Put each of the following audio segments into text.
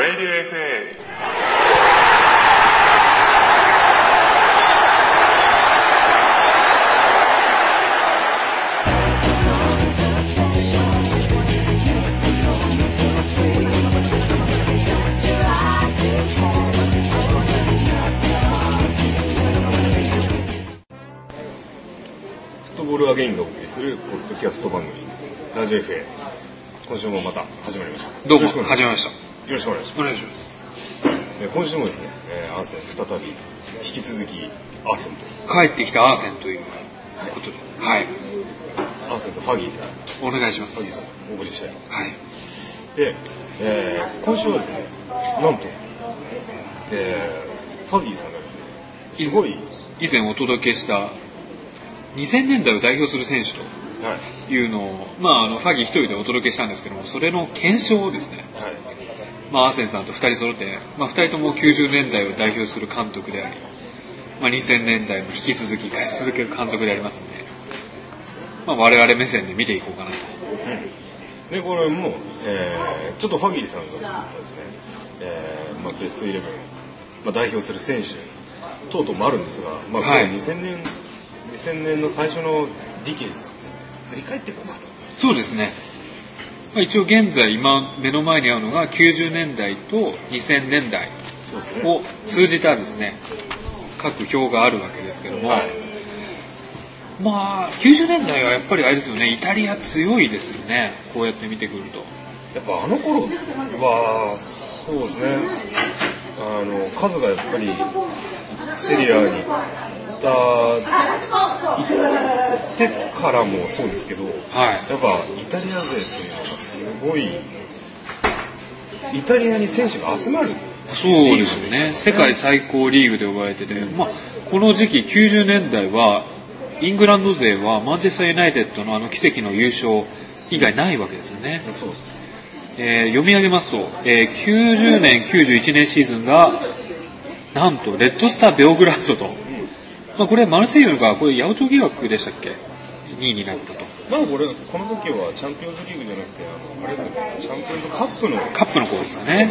Radio FA フットボールアゲインがお送りするポッドキャスト番組ラジオ FA 今週もまた始まりました。どうも、よろしくお願いし始めました。よろしくお願いしますお願いします。えー今週もですね、えーアーセン再び引き続きアーセンと帰ってきたアーセンということで。はい。アーセンとファギーでお願いしまファギーす。さんお送りしてはい。で、えー今週はですねなんと、えーファギーさんがですねすごい、以前お届けした2000年代を代表する選手はいというのを、まあ、あの、ファギー一人でお届けしたんですけども、それの検証をですね、はいまあ、アーセンさんと二人揃って、まあ、二人とも90年代を代表する監督であり、まあ、2000年代も引き続き勝ち続ける監督でありますので、まあ、我々目線で見ていこうかなと。でこれも、えーちょっとファギーさんが作ったですね、えーまあ、ベストイレブン、まあ、代表する選手等々もあるんですが、まあ、これはい2000年、2000年の最初のディケイズ振り返っていこうかと。そうですね。まあ、一応現在今目の前にあるのが90年代と2000年代。を通じたですね、各表があるわけですけども、はい。まあ90年代はやっぱりあれですよね、イタリア強いですよね、こうやって見てくると。やっぱあの頃は、そうですね、あの、数がやっぱり、セリアに行った、行ってからもそうですけど、はい。やっぱイタリア勢というのがすごい、イタリアに選手が集まる。そうですよね、世界最高リーグで呼ばれてて、まあ、この時期90年代は、イングランド勢はマンチェスターユナイテッドのあの奇跡の優勝以外ないわけですよね。そうです。えー読み上げますと、えー90年、91年シーズンが、なんと、レッドスター・ベオグラードと、まあ、これ、マルセイユが、これ、八百長疑惑でしたっけ ?2 位になったと。まあこれ、この時はチャンピオンズリーグじゃなくて、あの、あれですよね、チャンピオンズカップの、カップの方ですかね。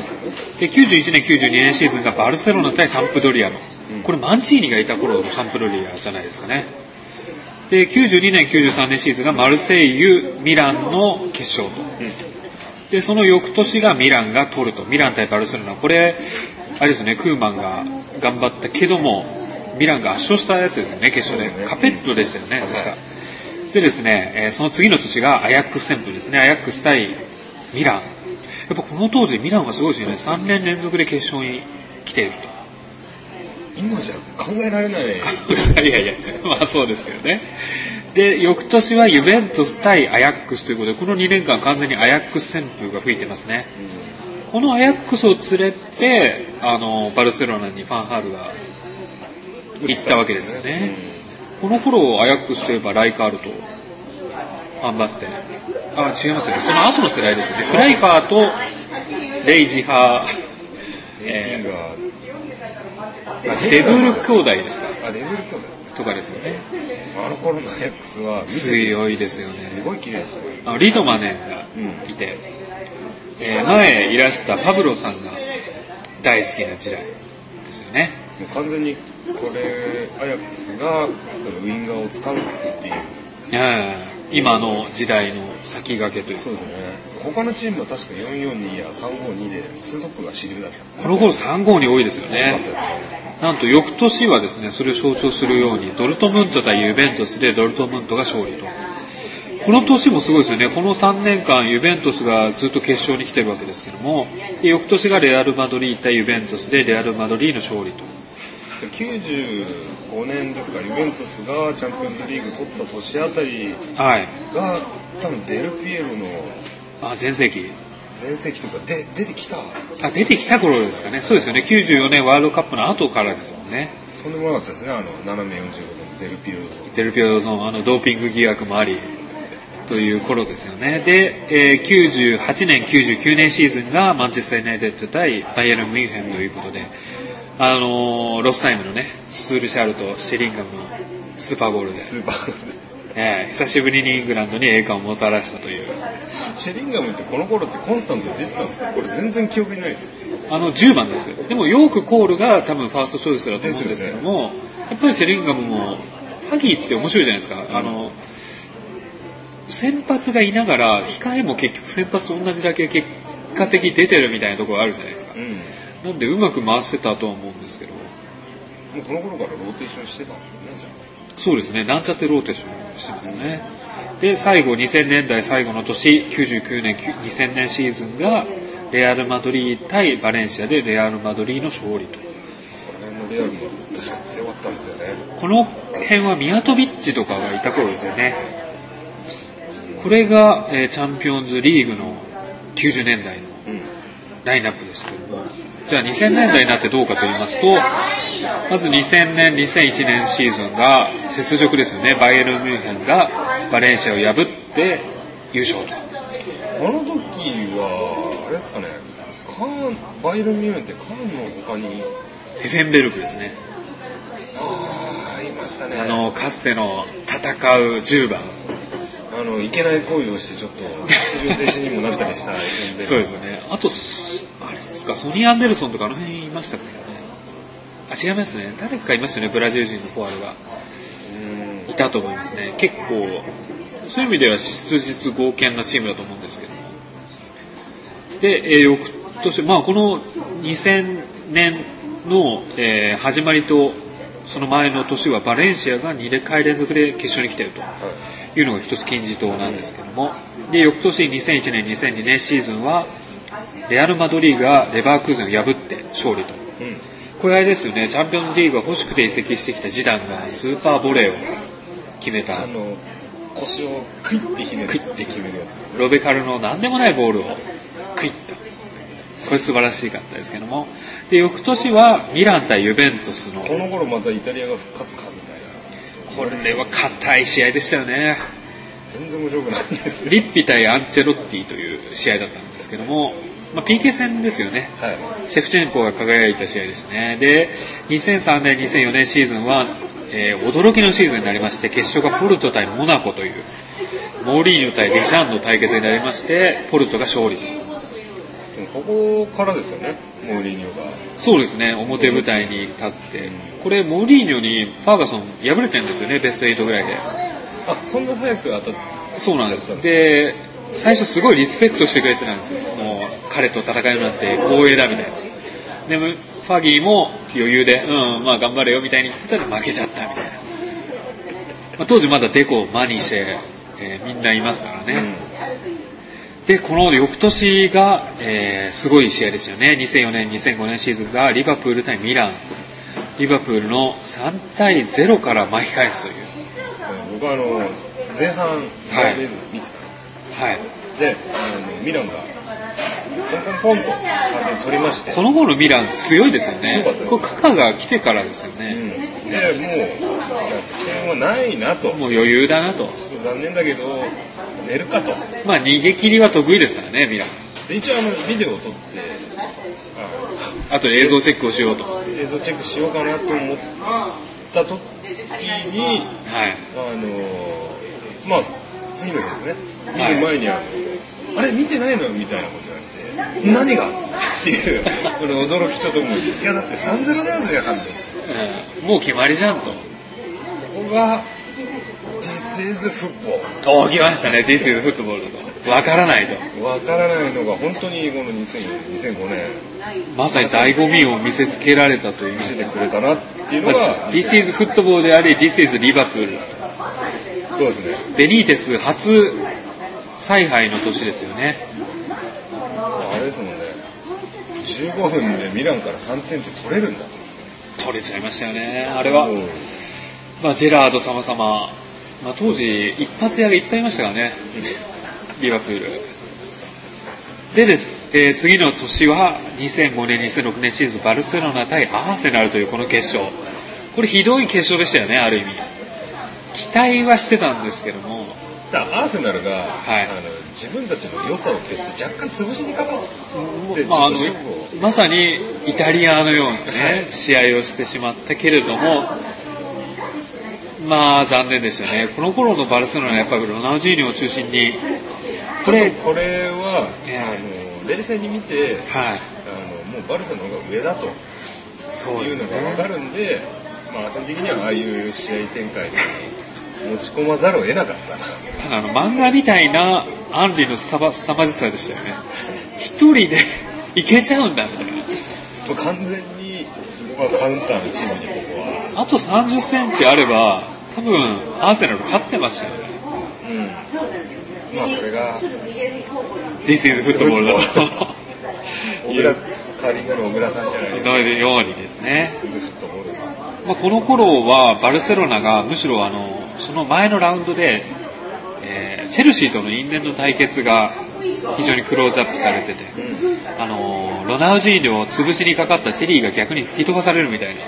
で、91年、92年シーズンがバルセロナ対サンプドリアのうん。これ、マンチーニがいた頃のサンプドリアじゃないですかね。で、92年、93年シーズンがマルセイユ、ミランの決勝と。で、その翌年がミランが取ると。ミラン対バルセロナ。これ、あれですね、クーマンが頑張ったけども、ミランが圧勝したやつですよね、決勝で。カペットでしたよね、うん確か。でですね、えーその次の年がアヤックス旋風ですね。アヤックス対ミラン。やっぱこの当時ミランはすごいですよね。3年連続で決勝に来ている今じゃ考えられない。と。いやいや、まあそうですけどね。で、翌年はユベントス対アヤックスということで、この2年間完全にアヤックス旋風が吹いてますね。このアヤックスを連れて、あの、バルセロナにファンハールが行ったわけですよね。この頃、アヤックスといえばライカールと、ファンバステあ、違いますよね。その後の世代ですよね。クライファーと、レイジハレイティンガー、ー、デブル兄弟ですか？あ、デブル兄弟。とかですよね。あの頃のアヤックスは、強いですよね。すごい綺麗でしたね。あのリトマネンがいて、えー前いらしたパブロさんが大好きな時代ですよね。もう完全に、これ、アヤックスが、そのウインガーを使うっていう。うん今の時代の先駆けというかそうですね。他のチームは確か442や352で、ツートップが主流だった。この頃3号に多いですよね。なんと翌年はですね、それを象徴するように、ドルトムント対ユベントスでドルトムントが勝利と。この年もすごいですよね。この3年間、ユベントスがずっと決勝に来てるわけですけども、で翌年がレアル・マドリー対ユベントスでレアル・マドリーの勝利と。95年ですか、ユベントスがチャンピオンズリーグ取った年あたりはい。が、多分デルピエロのあ、全盛期。全盛期というか、で出てきた、あ、出てきた頃ですかね。そうですよね。94年ワールドカップの後からですもんね。とんでもなかったですね、あの、斜め45度のデルピエロ像。デルピオのあのドーピング疑惑もあり、という頃ですよね。で、えー98年、99年シーズンがマンチェスター・ユナイテッド対バイエルン・ミュンヘンということで、あのーロスタイムのね、スツールシャールとシェリンガムのスーパーゴールで、スーパー。えー久しぶりにイングランドに栄冠をもたらしたという。シェリンガムってこの頃ってコンスタントに出てたんですか？これ全然記憶にないです。あの、10番です。でも、ヨーク・コールが多分ファーストチョイスだと思うんですけども、やっぱりシェリンガムも、ファギーって面白いじゃないですか。あの、先発がいながら、控えも結局先発と同じだけ結果的に出てるみたいなところがあるじゃないですかう。ん。もなんで、うまく回してたとは思うんですけど、この頃からローテーションしてたんですね、じゃそうですね、なんちゃってローテーションしてますね。で、最後、2000年代最後の年、99年、2000年シーズンが、レアル・マドリー対バレンシアでレアル・マドリーの勝利と。あ。この辺のレアルも確かに強かったんですよね。この辺はミヤトビッチとかがいた頃ですよね。これが、えーチャンピオンズリーグの90年代のうん。ラインナップですけども、じゃあ2000年代になってどうかと言いますと、まず2000年、2001年シーズンが雪辱ですよね。バイエルン・ミュンヘンがバレンシアを破って優勝と。あの時は、あれですかね、カーン、バイエルンミュンヘンってカーンの他に、ヘフェンベルクですね。ああ、いましたね。あの、かつての戦う10番。あの、いけない行為をしてちょっと出場停止にもなったりしたそうですよね。あと、すあれですか、ソニー・アンデルソンとかあの辺いましたからね。あ、違いますね。誰かいますよね、ブラジル人のフォワードが。うんいたと思いますね。結構、そういう意味では質実剛健なチームだと思うんですけども。で、えー翌年、まあこの2000年の、えー始まりと、その前の年はバレンシアが2回連続で決勝に来てるというのが一つ金字塔なんですけども。で、翌年2001年、2002年シーズンは、レアル・マドリーがレバークーゼンを破って勝利と。うん。これあれですよね、チャンピオンズリーグが欲しくて移籍してきたジダンがスーパーボレーを決めたあ。の、腰をクイッてひねって決めるやつですね。ロベカルの何でもないボールをクイッと。これ素晴らしかったですけども。で、翌年はミラン対ユベントスの、この頃またイタリアが復活かみたいな。これは硬い試合でしたよね。全然面白くないんですリッピ対アンチェロッティという試合だったんですけども、まあ、PK 戦ですよね。はい。シェフチェンコが輝いた試合ですね。で、2003年、2004年シーズンは、えー驚きのシーズンになりまして、決勝がポルト対モナコという、モーリーニョ対デシャンの対決になりまして、ポルトが勝利と。ここからですよね、モーリーニョが。そうですね、表舞台に立って。これ、モーリーニョにファーガソン敗れてるんですよね、ベスト8ぐらいで。あ、そんな早く当たっそうなんです。で、最初すごいリスペクトしてくれてたんですよ。もう、彼と戦うなって光栄だみたいな。でも、ファギーも余裕で、うん、まあ頑張れよみたいに言ってたら負けちゃったみたいな。まあ、当時まだデコ、マニシェ、えーみんないますからね。で、この翌年が、えーすごい試合ですよね。2004年、2005年シーズンがリバプール対ミラン。リバプールの3対0から巻き返すという。僕はあの、前半、はい見てたんですよ。はい。で、あのミランが、ポンポンポンと3点取りまして、この頃のミラン強いですよね強かった。ですこれカカが来てからですようん、ね。で、もう、逆転はないなと。もう余裕だなと。ちょっと残念だけど、寝るかと。まあ逃げ切りは得意ですからね、ミラ。一応あの、ビデオを撮って、あと映像チェックをしようと。映像チェックしようかなと思った時に、はい。あのまあ、次の日ですね。見る前にあの、あれ見てないのみたいなこと言われて、何がっていう、この驚きとともに、いやだって3-0だよ、前半で。うんもう決まりじゃんと。ここが、This is football。お来ましたね、This is football と。わからないと。わからないのが本当にこの2004年、2005年まさに醍醐味を見せつけられたという意見せて。くれたなっていうのまあが、This is football であり、This is リバプール。そうですね。ベニーテス初采配の年ですよね。あれですもんね。15分でミランから3点って取れるんだ。取れちゃいましたよね。あれはう。んまあ、ジェラード様々、まあ、当時、一発屋がいっぱいいましたからね、リバプール。でです、えー次の年は2005年、2006年シーズン、バルセロナ対アーセナルというこの決勝。これひどい決勝でしたよね、ある意味。期待はしてたんですけども、だアーセナルが、いあの自分たちの良さを消して若干潰しにかかって、まあ、あのまさにイタリアのようなね、試合をしてしまったけれども、まあ残念でしたね。この頃のバルセロナはやっぱりロナウジーニョを中心に、これ、これは、ええあの、冷静に見て、はい。あの、もうバルセの方が上だとそうですいうのが分ね。かるんで、まあ、アセン的にはああいう試合展開に持ち込まざるを得なかったと。ただあの漫画みたいなアンリのすさまじさでしたよね。一人でいけちゃうんだみたいな。完全にスーパーカウンターのチームにここは。あと30センチあれば、多分アーセナル勝ってましたよね。うん。まあ、それが、This is football だと。小倉、カーリングの小倉さんじゃないですか。のようにですね。まあ、この頃はバルセロナがむしろあのその前のラウンドで、えーチェルシーとの因縁の対決が非常にクローズアップされてて、あのロナウジーニョを潰しにかかったテリーが逆に吹き飛ばされるみたいな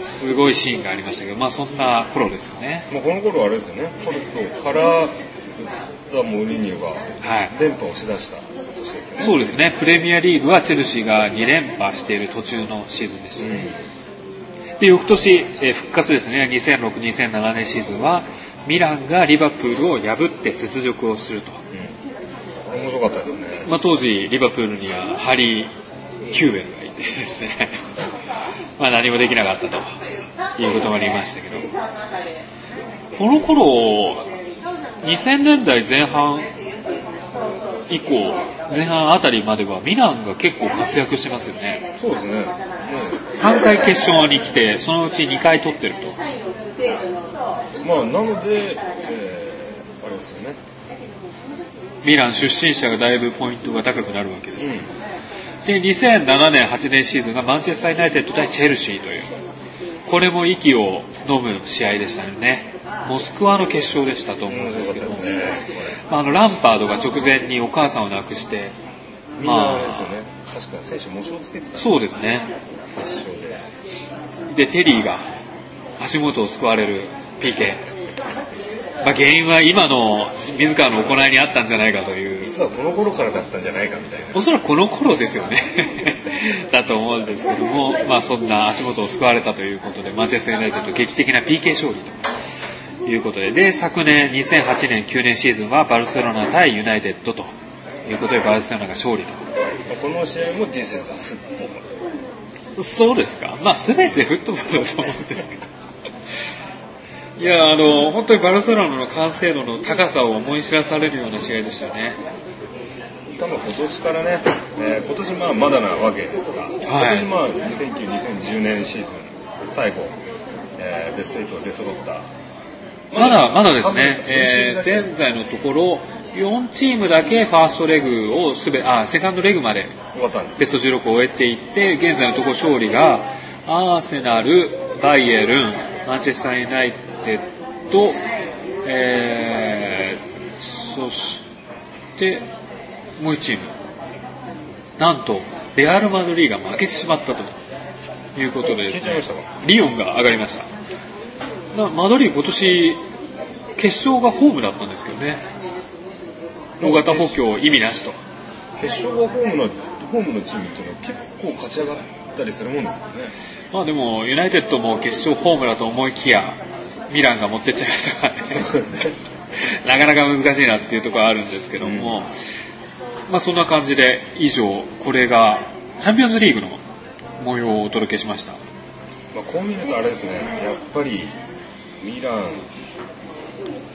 すごいシーンがありましたけど、まあ、そんな頃ですよね。まあ、この頃あれですよね、ポルトから移ったモーリーニョがはい連覇をしだした年ですよね。そうですね、プレミアリーグはチェルシーが2連覇している途中のシーズンでしたね。で、翌年、えー復活ですね、2006、2007年シーズンは、ミランがリバプールを破って雪辱をすると。うん。面白かったですね。まあ、当時、リバプールにはハリー・キューベルがいてですね、まあ何もできなかったということもありましたけど、この頃、2000年代前半以降、前半あたりまではミランが結構活躍してますよね。そうですね。もう3回決勝に来て、そのうち2回取ってると。まあ、なので、えー、あれですよね。ミラン出身者がだいぶポイントが高くなるわけです。うん。で、2007年、8年シーズンがマンチェスター・ユナイテッド対チェルシーという、これも息を飲む試合でしたよね。モスクワの決勝でしたと思うんですけども。まあ、あのランパードが直前にお母さんを亡くして、みんなあれですよね。確か選手模試をつけてたそうですね。決勝で。で、テリーが足元を救われる PK。まあ、原因は今の自らの行いにあったんじゃないかという実はこの頃からだったんじゃないかみたいな。おそらくこの頃ですよね。だと思うんですけども、まあそんな足元を救われたということで、マンチェスター・ユナイテッド劇的な PK 勝利ということで、で、昨年2008年9年シーズンはバルセロナ対ユナイテッドということで、バルセロナが勝利と。この試合も This is a football。そうですかまあ全てフットボールだと思うんですけど。いや、あの、本当にバルセロナの完成度の高さを思い知らされるような試合でしたね。多分今年からね、えー今年まあまだなわけですが、今年まあ2009、2010年シーズン最後、えーベスト8が出揃った。まだ、まだですね、えーえー、現在のところ、4チームだけファーストレグをすべ、あ、セカンドレグまで。ベスト16を終えていって、現在のところ勝利が、アーセナル、バイエルン、マンチェスターユナイテッド、えー、そして、もう1チーム。なんと、レアル・マドリーが負けてしまったということでですねリオンが上がりました。なマドリー今年、決勝がホームだったんですけどね。大型補強意味なしと。決勝がホームの、ホームのチームっていうのは結構勝ち上がったりするもんですよね。まあでも、ユナイテッドも決勝ホームだと思いきや、ミランが持ってっちゃいましたからね。なかなか難しいなっていうところはあるんですけども、まあそんな感じで、以上、これが、チャンピオンズリーグの模様をお届けしました。まあこう見るとあれですね、やっぱりミラン、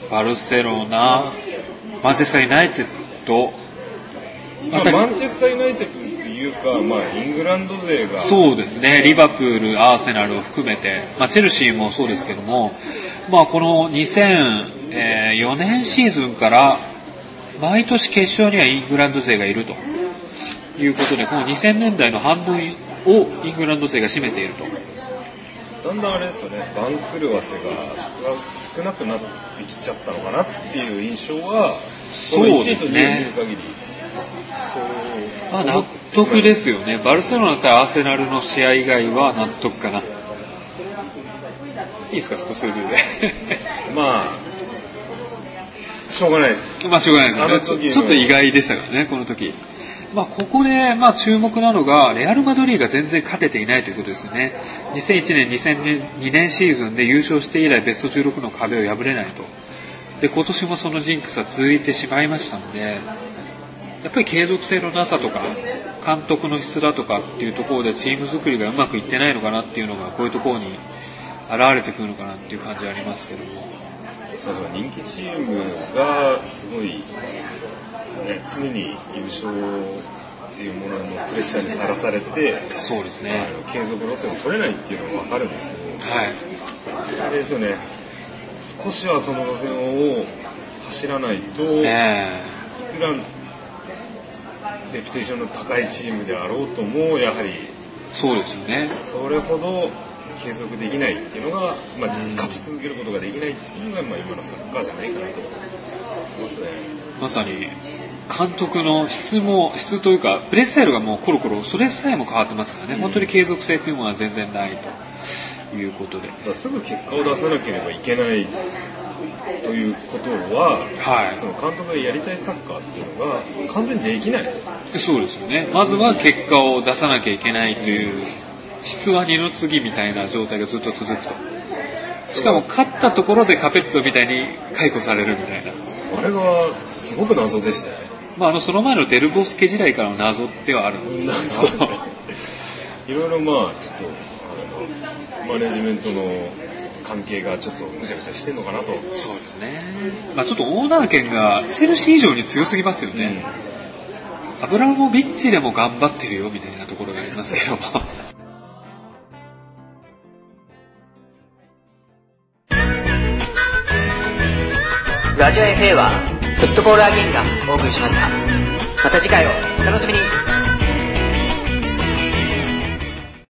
バルセロナ、マンチェスターユナイテッド、まあ、マンチェスターユナイテッドというか、まあ、イングランド勢が、そうですね、リバプール、アーセナルを含めて、まあ、チェルシーもそうですけども、まあ、この2004年シーズンから、毎年決勝にはイングランド勢がいると。いうことで、この2000年代の半分をイングランド勢が占めていると。だんだんあれですよね、番狂わせが少なくなってきちゃったのかなっていう印象は、そうですねこの1位と2位を見る限り、そうまあ、納得ですよね。バルセロナ対アーセナルの試合以外は納得かな。いいですか、少し数字で。まあ、しょうがないです。まあしょうがないですよね。ちょっと意外でしたからね、この時。まあ、ここで、まあ、注目なのが、レアル・マドリーが全然勝てていないということですよね。2001年、2002年シーズンで優勝して以来ベスト16の壁を破れないと。で、今年もそのジンクスは続いてしまいましたので、やっぱり継続性のなさとか、監督の質だとかっていうところでチーム作りがうまくいってないのかなっていうのが、こういうところに現れてくるのかなっていう感じはありますけども。人気チームがすごい、ね、常に優勝っていうもののプレッシャーにさらされて、そうですね。継続路線を取れないっていうのが分かるんですけど、はい。あれですよね、少しはその路線を走らないと、えいくらレピュテーションの高いチームであろうとも、やはりえそうですよね。それほど継続できないっていうのが、まあうん勝ち続けることができないっていうのが、まあ、今のサッカーじゃないかなと思いますね。まさに、監督の質も、質というか、プレースタイルがもうコロコロ、それさえも変わってますからね、うん本当に継続性というのは全然ないということで。すぐ結果を出さなければいけないということは、はいその監督がやりたいサッカーっていうのが完全にできない。そうですよね。まずは結果を出さなきゃいけないという、質は二の次みたいな状態がずっと続くと。しかも勝ったところでカペットみたいに解雇されるみたいな。あれがすごく謎でしたよね。まあ、あの、その前のデルボスケ時代からの謎ではあるんですけど。いろいろまあちょっとあのマネジメントの関係がちょっとぐちゃぐちゃしてんのかなと。そうですね。まあちょっとオーナー権がチェルシー以上に強すぎますよね。アブラモビッチでも頑張ってるよみたいなところがありますけども。ラジオ FA はフットボールアゲインがお送りしました。また次回をお楽しみに。